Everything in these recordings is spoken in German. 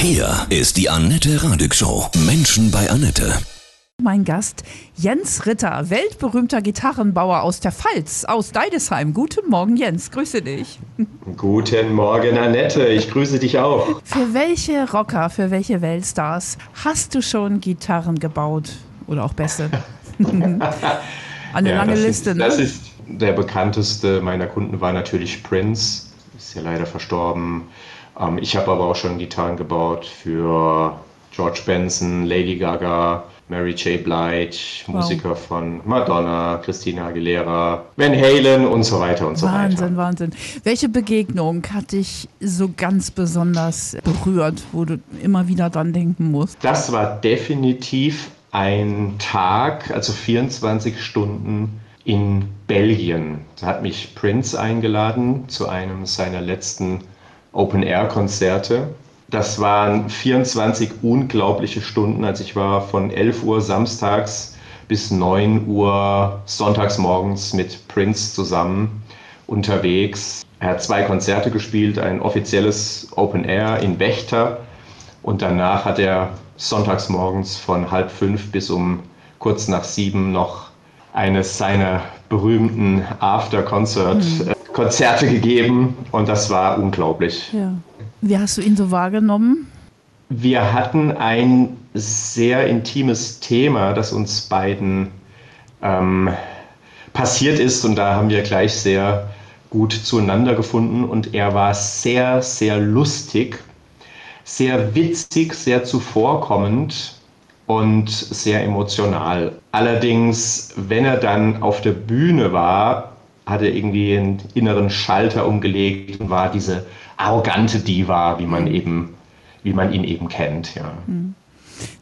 Hier ist die Annette Radig Show. Menschen bei Annette. Mein Gast Jens Ritter, weltberühmter Gitarrenbauer aus der Pfalz, aus Deidesheim. Guten Morgen, Jens. Grüße dich. Guten Morgen, Annette. Ich grüße dich auch. Für welche Rocker, für welche Weltstars hast du schon Gitarren gebaut? Oder auch Bässe? Eine Ja, lange Liste, ist, ne? Das ist der bekannteste meiner Kunden war natürlich Prince. Ist ja leider verstorben. Ähm, ich habe aber auch schon Gitarren gebaut für George Benson, Lady Gaga, Mary J. Blige, Musiker von Madonna, Christina Aguilera, Van Halen und so weiter und so Wahnsinn, weiter. Wahnsinn. Welche Begegnung hat dich so ganz besonders berührt, wo du immer wieder dran denken musst? Das war definitiv ein Tag, also 24 Stunden in Belgien. Da hat mich Prince eingeladen zu einem seiner letzten Open-Air-Konzerte. Das waren 24 unglaubliche Stunden. Also ich war von 11 Uhr samstags bis 9 Uhr sonntags morgens mit Prince zusammen unterwegs. Er hat zwei Konzerte gespielt, ein offizielles Open Air in Wächter und danach hat er sonntags morgens von halb fünf bis um kurz nach sieben noch eines seiner berühmten After-Concert-Konzerte gegeben und das war unglaublich. Ja. Wie hast du ihn so wahrgenommen? Wir hatten ein sehr intimes Thema, das uns beiden ähm, passiert ist und da haben wir gleich sehr gut zueinander gefunden und er war sehr, sehr lustig, sehr witzig, sehr zuvorkommend und sehr emotional. Allerdings, wenn er dann auf der Bühne war, hat er irgendwie einen inneren Schalter umgelegt und war diese arrogante Diva, wie man eben, wie man ihn eben kennt, ja.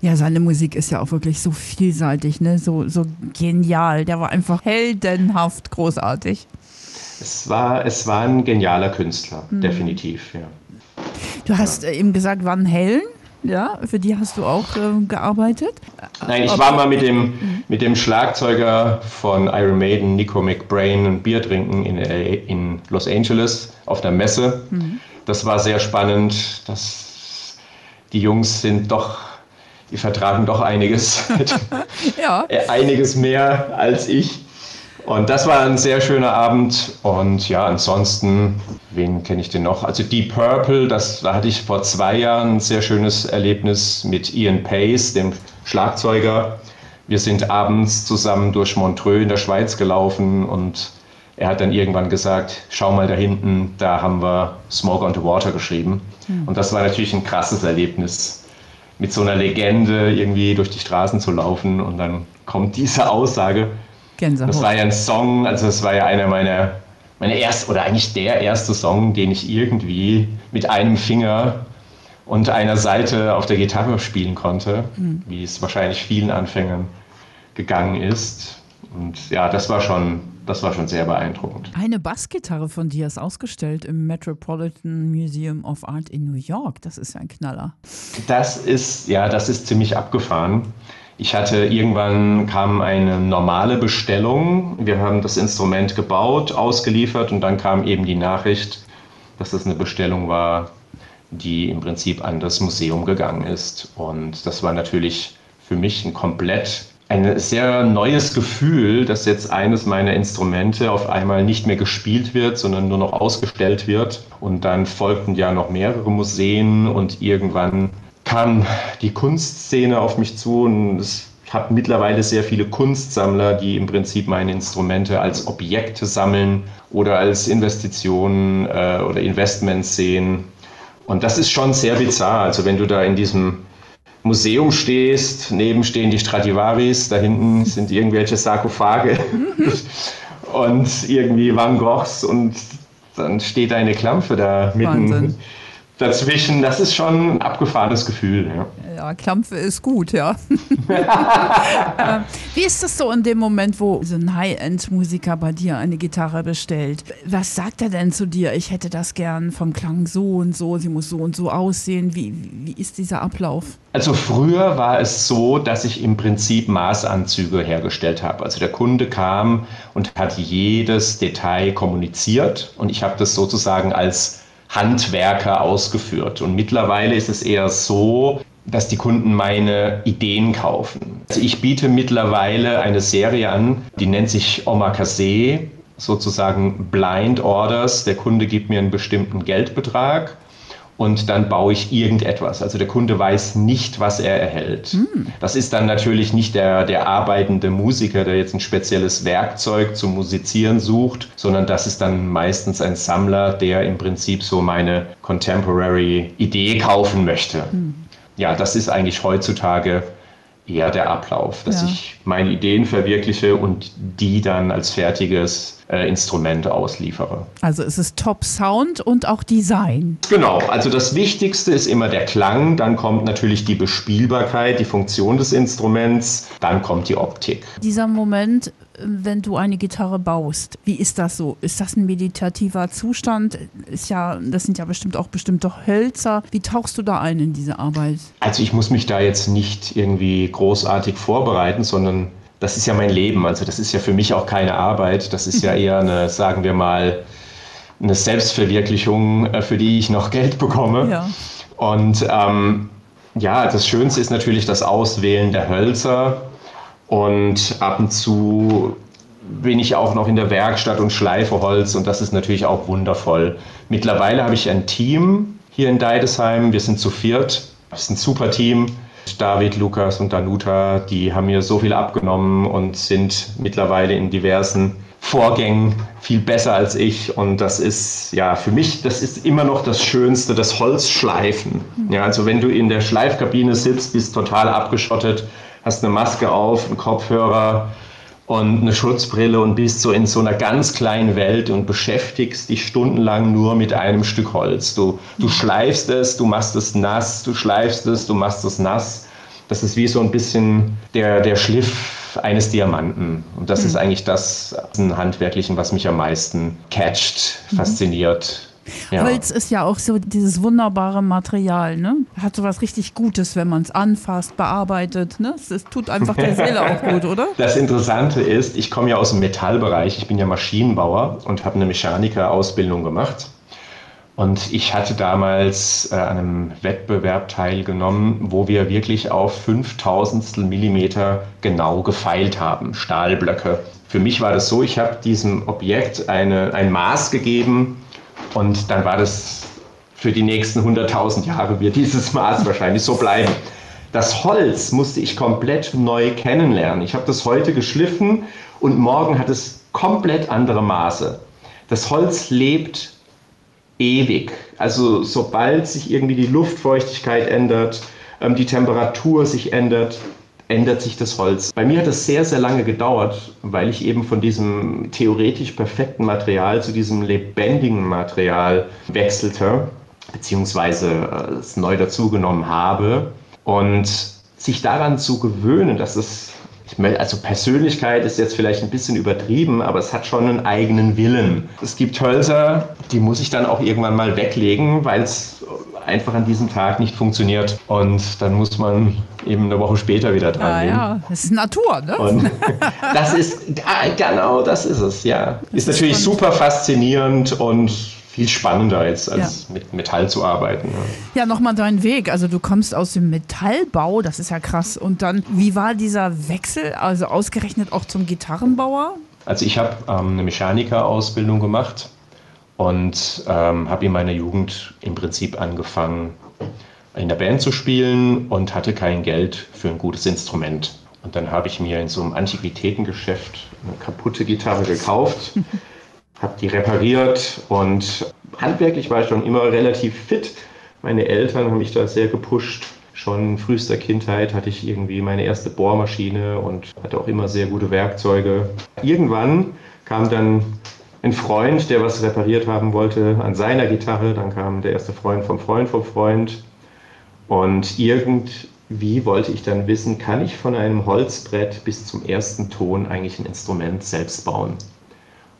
Ja, seine Musik ist ja auch wirklich so vielseitig, ne? so, so genial. Der war einfach heldenhaft großartig. Es war, es war ein genialer Künstler, definitiv, ja. Du hast äh, eben gesagt, Van Halen, ja, für die hast du auch äh, gearbeitet. Nein, ich war mal mit dem, mit dem Schlagzeuger von Iron Maiden, Nico McBrain, ein Bier trinken in, in Los Angeles auf der Messe. Das war sehr spannend. Das, die Jungs sind doch, die vertragen doch einiges, Ja, einiges mehr als ich. Und das war ein sehr schöner Abend. Und ja, ansonsten, wen kenne ich denn noch? Also Deep Purple, das, da hatte ich vor zwei Jahren ein sehr schönes Erlebnis mit Ian Pace, dem Schlagzeuger. Wir sind abends zusammen durch Montreux in der Schweiz gelaufen und er hat dann irgendwann gesagt, schau mal da hinten, da haben wir Smoke on the Water geschrieben. Und das war natürlich ein krasses Erlebnis, mit so einer Legende irgendwie durch die Straßen zu laufen und dann kommt diese Aussage. Gänsehaut. Das war ja ein Song, also es war ja einer meiner, meiner ersten, oder eigentlich der erste Song, den ich irgendwie mit einem Finger und einer Seite auf der Gitarre spielen konnte, wie es wahrscheinlich vielen Anfängern gegangen ist. Und ja, das war schon, das war schon sehr beeindruckend. Eine Bassgitarre von dir ist ausgestellt im Metropolitan Museum of Art in New York. Das ist ja ein Knaller. Das ist, ja, das ist ziemlich abgefahren. Ich hatte irgendwann kam eine normale Bestellung. Wir haben das Instrument gebaut, ausgeliefert und dann kam eben die Nachricht, dass das eine Bestellung war, die im Prinzip an das Museum gegangen ist. Und das war natürlich für mich ein komplett ein sehr neues Gefühl, dass jetzt eines meiner Instrumente auf einmal nicht mehr gespielt wird, sondern nur noch ausgestellt wird. Und dann folgten ja noch mehrere Museen und irgendwann kam die Kunstszene auf mich zu und es- ich habe mittlerweile sehr viele Kunstsammler, die im Prinzip meine Instrumente als Objekte sammeln oder als Investitionen äh, oder Investments sehen. Und das ist schon sehr bizarr. Also wenn du da in diesem Museum stehst, neben stehen die Stradivaris, da hinten sind irgendwelche Sarkophage und irgendwie Van Goghs und dann steht eine Klampfe da mitten Wahnsinn. Dazwischen. Das ist schon ein abgefahrenes Gefühl. Ja. Ja, Klampfe ist gut, ja. Ähm, Wie ist das so in dem Moment, wo so ein High-End-Musiker bei dir eine Gitarre bestellt? Was sagt er denn zu dir? Ich hätte das gern vom Klang so und so, sie muss so und so aussehen. Wie, wie ist dieser Ablauf? Also früher war es so, dass ich im Prinzip Maßanzüge hergestellt habe. Also der Kunde kam und hat jedes Detail kommuniziert und ich habe das sozusagen als Handwerker ausgeführt. Und mittlerweile ist es eher so, dass die Kunden meine Ideen kaufen. Also ich biete mittlerweile eine Serie an, die nennt sich Omakase, sozusagen Blind Orders. Der Kunde gibt mir einen bestimmten Geldbetrag und dann baue ich irgendetwas. Also der Kunde weiß nicht, was er erhält. Hm. Das ist dann natürlich nicht der, der arbeitende Musiker, der jetzt ein spezielles Werkzeug zum Musizieren sucht, sondern das ist dann meistens ein Sammler, der im Prinzip so meine Contemporary Idee kaufen möchte. Hm. Ja, das ist eigentlich heutzutage eher der Ablauf, dass ja. ich meine Ideen verwirkliche und die dann als fertiges äh, Instrument ausliefere. Also es ist Top Sound und auch Design. Genau, also das Wichtigste ist immer der Klang, dann kommt natürlich die Bespielbarkeit, die Funktion des Instruments, dann kommt die Optik. Dieser Moment, wenn du eine Gitarre baust, wie ist das so? Ist das ein meditativer Zustand? Ist ja, das sind ja bestimmt auch bestimmte Hölzer. Wie tauchst du da ein in diese Arbeit? Also ich muss mich da jetzt nicht irgendwie großartig vorbereiten, sondern das ist ja mein Leben. Also das ist ja für mich auch keine Arbeit. Das ist ja eher eine, sagen wir mal, eine Selbstverwirklichung, äh, für die ich noch Geld bekomme. Ja. Und ähm, ja, das Schönste ist natürlich das Auswählen der Hölzer. Und ab und zu bin ich auch noch in der Werkstatt und schleife Holz und das ist natürlich auch wundervoll. Mittlerweile habe ich ein Team hier in Deidesheim. Wir sind zu viert. Das ist ein super Team. David, Lukas und Danuta, die haben mir so viel abgenommen und sind mittlerweile in diversen Vorgängen viel besser als ich. Und das ist ja für mich, das ist immer noch das Schönste, das Holzschleifen. Ja, also wenn du in der Schleifkabine sitzt, bist total abgeschottet, hast eine Maske auf, einen Kopfhörer und eine Schutzbrille und bist so in so einer ganz kleinen Welt und beschäftigst dich stundenlang nur mit einem Stück Holz. Du, du schleifst es, du machst es nass, du schleifst es, du machst es nass. Das ist wie so ein bisschen der, der Schliff eines Diamanten. Und das mhm. ist eigentlich das Handwerklichen, was mich am meisten catcht, mhm. Ja. Holz ist ja auch so dieses wunderbare Material, ne? Hat so was richtig Gutes, wenn man es anfasst, bearbeitet, ne? Es, es tut einfach der Seele auch gut, oder? Das Interessante ist, ich komme ja aus dem Metallbereich, ich bin ja Maschinenbauer und habe eine Mechanikerausbildung gemacht. Und ich hatte damals äh, an einem Wettbewerb teilgenommen, wo wir wirklich auf 5000 Millimeter genau gefeilt haben, Stahlblöcke. Für mich war das so, ich habe diesem Objekt eine, ein Maß gegeben, und dann war das für die nächsten 100.000 Jahre wird dieses Maß wahrscheinlich so bleiben. Das Holz musste ich komplett neu kennenlernen. Ich habe das heute geschliffen und morgen hat es komplett andere Maße. Das Holz lebt ewig. Also sobald sich irgendwie die Luftfeuchtigkeit ändert, ähm, die Temperatur sich ändert, ändert sich das Holz. Bei mir hat es sehr, sehr lange gedauert, weil ich eben von diesem theoretisch perfekten Material zu diesem lebendigen Material wechselte, beziehungsweise äh, es neu dazugenommen habe. Und sich daran zu gewöhnen, dass es, ich meine, also Persönlichkeit ist jetzt vielleicht ein bisschen übertrieben, aber es hat schon einen eigenen Willen. Es gibt Hölzer, die muss ich dann auch irgendwann mal weglegen, weil es einfach an diesem Tag nicht funktioniert. Und dann muss man eben eine Woche später wieder dran ja, gehen. Ja, das ist Natur, ne? Und das ist, genau, das ist es, ja. Das ist, ist natürlich spannend. super faszinierend und viel spannender jetzt, als ja. mit Metall zu arbeiten. Ja, ja nochmal dein Weg. Also du kommst aus dem Metallbau, das ist ja krass. Und dann, wie war dieser Wechsel, also ausgerechnet auch zum Gitarrenbauer? Also ich habe ähm, eine Mechanikerausbildung gemacht und ähm, habe in meiner Jugend im Prinzip angefangen, in der Band zu spielen und hatte kein Geld für ein gutes Instrument. Und dann habe ich mir in so einem Antiquitätengeschäft eine kaputte Gitarre gekauft, habe die repariert und handwerklich war ich schon immer relativ fit. Meine Eltern haben mich da sehr gepusht. Schon frühester Kindheit hatte ich irgendwie meine erste Bohrmaschine und hatte auch immer sehr gute Werkzeuge. Irgendwann kam dann ein Freund, der was repariert haben wollte, an seiner Gitarre. Dann kam der erste Freund vom Freund vom Freund. Und irgendwie wollte ich dann wissen, kann ich von einem Holzbrett bis zum ersten Ton eigentlich ein Instrument selbst bauen?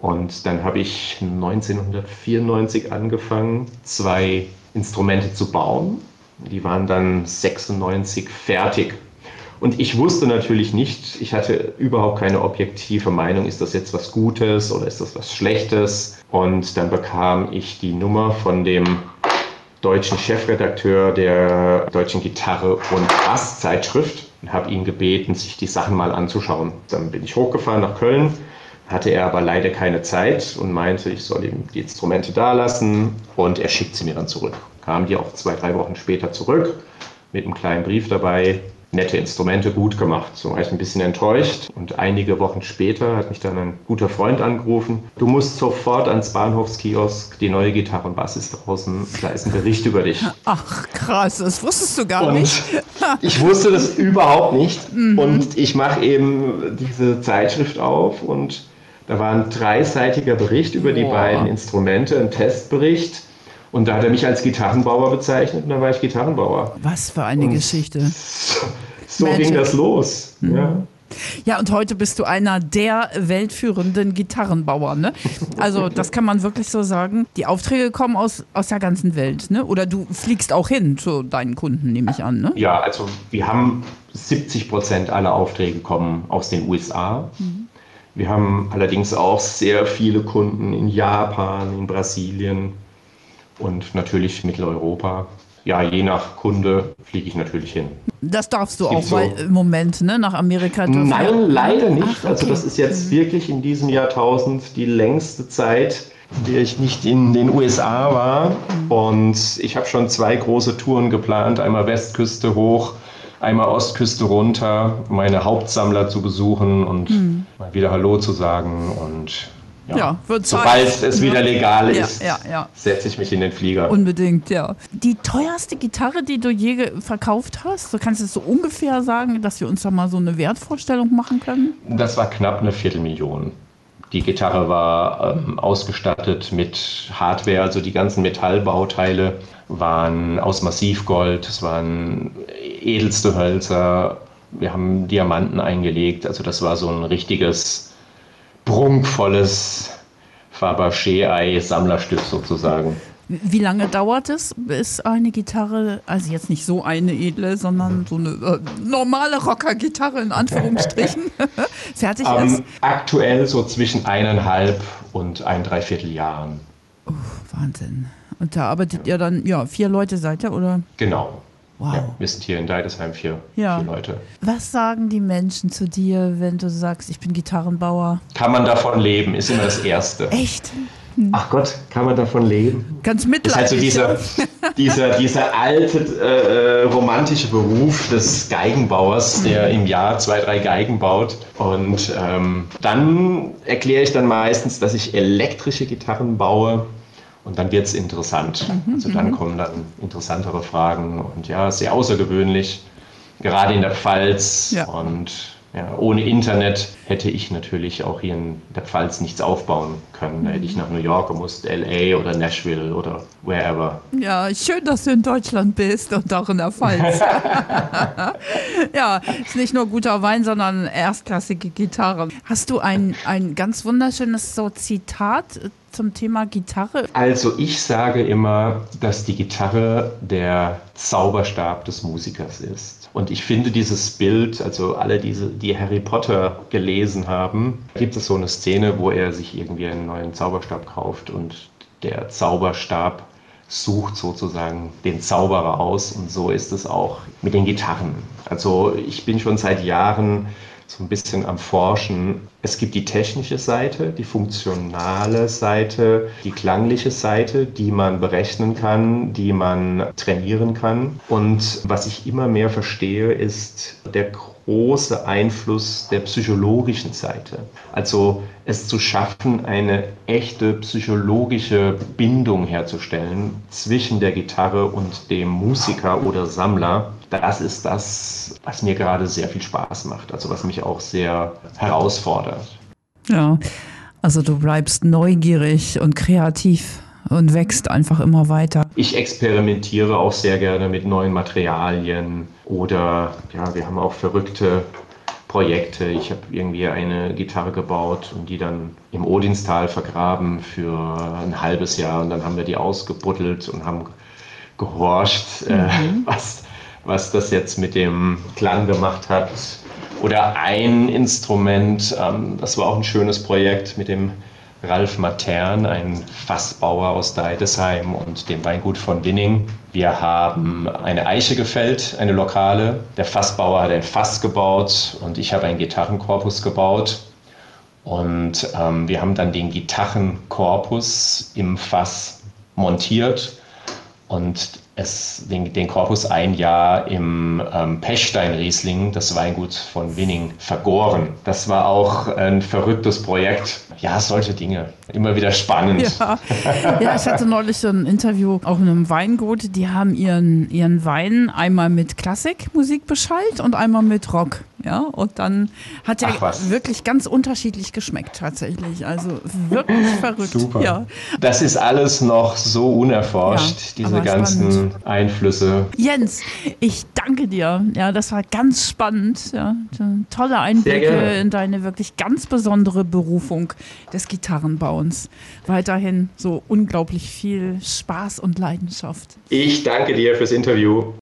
Und dann habe ich 1994 angefangen, zwei Instrumente zu bauen. Die waren dann 96 fertig. Und ich wusste natürlich nicht, ich hatte überhaupt keine objektive Meinung, ist das jetzt was Gutes oder ist das was Schlechtes. Und dann bekam ich die Nummer von dem deutschen Chefredakteur der deutschen Gitarre- und Basszeitschrift und habe ihn gebeten, sich die Sachen mal anzuschauen. Dann bin ich hochgefahren nach Köln, hatte er aber leider keine Zeit und meinte, ich soll ihm die Instrumente da lassen und er schickt sie mir dann zurück. Kam die auch zwei, drei Wochen später zurück mit einem kleinen Brief dabei, nette Instrumente gut gemacht. So war ich ein bisschen enttäuscht. Und einige Wochen später hat mich dann ein guter Freund angerufen. Du musst sofort ans Bahnhofskiosk. Die neue Gitarre und Bass ist draußen. Da ist ein Bericht über dich. Ach krass, das wusstest du gar und nicht. ich wusste das überhaupt nicht. Mhm. Und ich mache eben diese Zeitschrift auf und da war ein dreiseitiger Bericht über die beiden Instrumente, ein Testbericht. Und da hat er mich als Gitarrenbauer bezeichnet und dann war ich Gitarrenbauer. Was für eine und Geschichte. So, so ging das los. Mhm. Ja. Ja, und heute bist du einer der weltführenden Gitarrenbauer. Ne? Also das kann man wirklich so sagen. Die Aufträge kommen aus, aus der ganzen Welt. Ne? Oder du fliegst auch hin zu deinen Kunden, nehme ich an. Ne? Ja, also wir haben 70 Prozent aller Aufträge kommen aus den USA. Mhm. Wir haben allerdings auch sehr viele Kunden in Japan, in Brasilien, und natürlich Mitteleuropa. Ja, je nach Kunde fliege ich natürlich hin. Das darfst du auch, so weil im Moment ne, nach Amerika Nein, leider nicht. Ach, okay. Also das ist jetzt mhm. wirklich in diesem Jahrtausend die längste Zeit, in der ich nicht in den USA war. Mhm. Und ich habe schon zwei große Touren geplant, einmal Westküste hoch, einmal Ostküste runter, meine Hauptsammler zu besuchen und mhm. mal wieder Hallo zu sagen und ja, ja wird Sobald es wieder legal ist, ja, ja, setze ich mich in den Flieger. Unbedingt, ja. Die teuerste Gitarre, die du je verkauft hast, du kannst es so ungefähr sagen, dass wir uns da mal so eine Wertvorstellung machen können? Das war knapp eine Viertelmillion. Die Gitarre war ähm, ausgestattet mit Hardware, also die ganzen Metallbauteile waren aus Massivgold, es waren edelste Hölzer, wir haben Diamanten eingelegt, also das war so ein richtiges prunkvolles Fabergé-Ei-Sammlerstück sozusagen. Wie lange dauert es, bis eine Gitarre, also jetzt nicht so eine edle, sondern so eine äh, normale Rocker-Gitarre in Anführungsstrichen, fertig um, ist? Aktuell so zwischen eineinhalb und ein Dreivierteljahren. Oh, Wahnsinn. Und da arbeitet ihr dann, ja, vier Leute seid ihr, oder? Genau. Wow. Ja, wir sind hier in Deidesheim vier, ja. vier Leute. Was sagen die Menschen zu dir, wenn du sagst, ich bin Gitarrenbauer? Kann man davon leben, ist immer das Erste. Echt? Ach Gott, kann man davon leben? Ganz mitleidig. Das ist halt so dieser, dieser, dieser alte äh, romantische Beruf des Geigenbauers, der im Jahr zwei, drei Geigen baut. Und ähm, dann erkläre ich dann meistens, dass ich elektrische Gitarren baue und dann wird es interessant. Mhm, also dann mhm. kommen dann interessantere Fragen und ja, sehr außergewöhnlich, gerade in der Pfalz. Ja. Und ja, ohne Internet hätte ich natürlich auch hier in der Pfalz nichts aufbauen können. Da hätte ich nach New York gemusst, LA oder Nashville oder wherever. Ja, schön, dass du in Deutschland bist und auch in der Pfalz. ja, ist nicht nur guter Wein, sondern erstklassige Gitarren. Hast du ein, ein ganz wunderschönes so Zitat zum Thema Gitarre? Also ich sage immer, dass die Gitarre der Zauberstab des Musikers ist. Und ich finde dieses Bild, also alle diese, die Harry Potter gelesen haben, gibt es so eine Szene, wo er sich irgendwie einen neuen Zauberstab kauft und der Zauberstab sucht sozusagen den Zauberer aus und so ist es auch mit den Gitarren. Also ich bin schon seit Jahren so ein bisschen am Forschen. Es gibt die technische Seite, die funktionale Seite, die klangliche Seite, die man berechnen kann, die man trainieren kann. Und was ich immer mehr verstehe, ist der große Einfluss der psychologischen Seite. Also es zu schaffen, eine echte psychologische Bindung herzustellen zwischen der Gitarre und dem Musiker oder Sammler. Das ist das, was mir gerade sehr viel Spaß macht, also was mich auch sehr herausfordert. Ja, also du bleibst neugierig und kreativ und wächst einfach immer weiter. Ich experimentiere auch sehr gerne mit neuen Materialien oder ja, wir haben auch verrückte Projekte. Ich habe irgendwie eine Gitarre gebaut und die dann im Odinstal vergraben für ein halbes Jahr und dann haben wir die ausgebuddelt und haben gehorcht, äh, mhm. äh, was, was das jetzt mit dem Klang gemacht hat. Oder ein Instrument, ähm, das war auch ein schönes Projekt mit dem Ralf Matern, ein Fassbauer aus Deidesheim und dem Weingut von Winning. Wir haben eine Eiche gefällt, eine lokale. Der Fassbauer hat ein Fass gebaut und ich habe einen Gitarrenkorpus gebaut. Und ähm, wir haben dann den Gitarrenkorpus im Fass montiert und es, den, den Korpus ein Jahr im ähm, Pechstein-Riesling, das Weingut von Winning, vergoren. Das war auch ein verrücktes Projekt. Ja, solche Dinge. Immer wieder spannend. Ja, ja ich hatte neulich so ein Interview auch in einem Weingut. Die haben ihren, ihren Wein einmal mit Klassikmusik beschallt und einmal mit Rock. Ja, und dann hat er wirklich ganz unterschiedlich geschmeckt tatsächlich. Also wirklich verrückt. Super. Ja. Das ist alles noch so unerforscht, ja, diese ganzen spannend. Einflüsse. Jens, ich danke dir. Ja, das war ganz spannend. Ja, tolle Einblicke in deine wirklich ganz besondere Berufung des Gitarrenbauens. Weiterhin so unglaublich viel Spaß und Leidenschaft. Ich danke dir fürs Interview.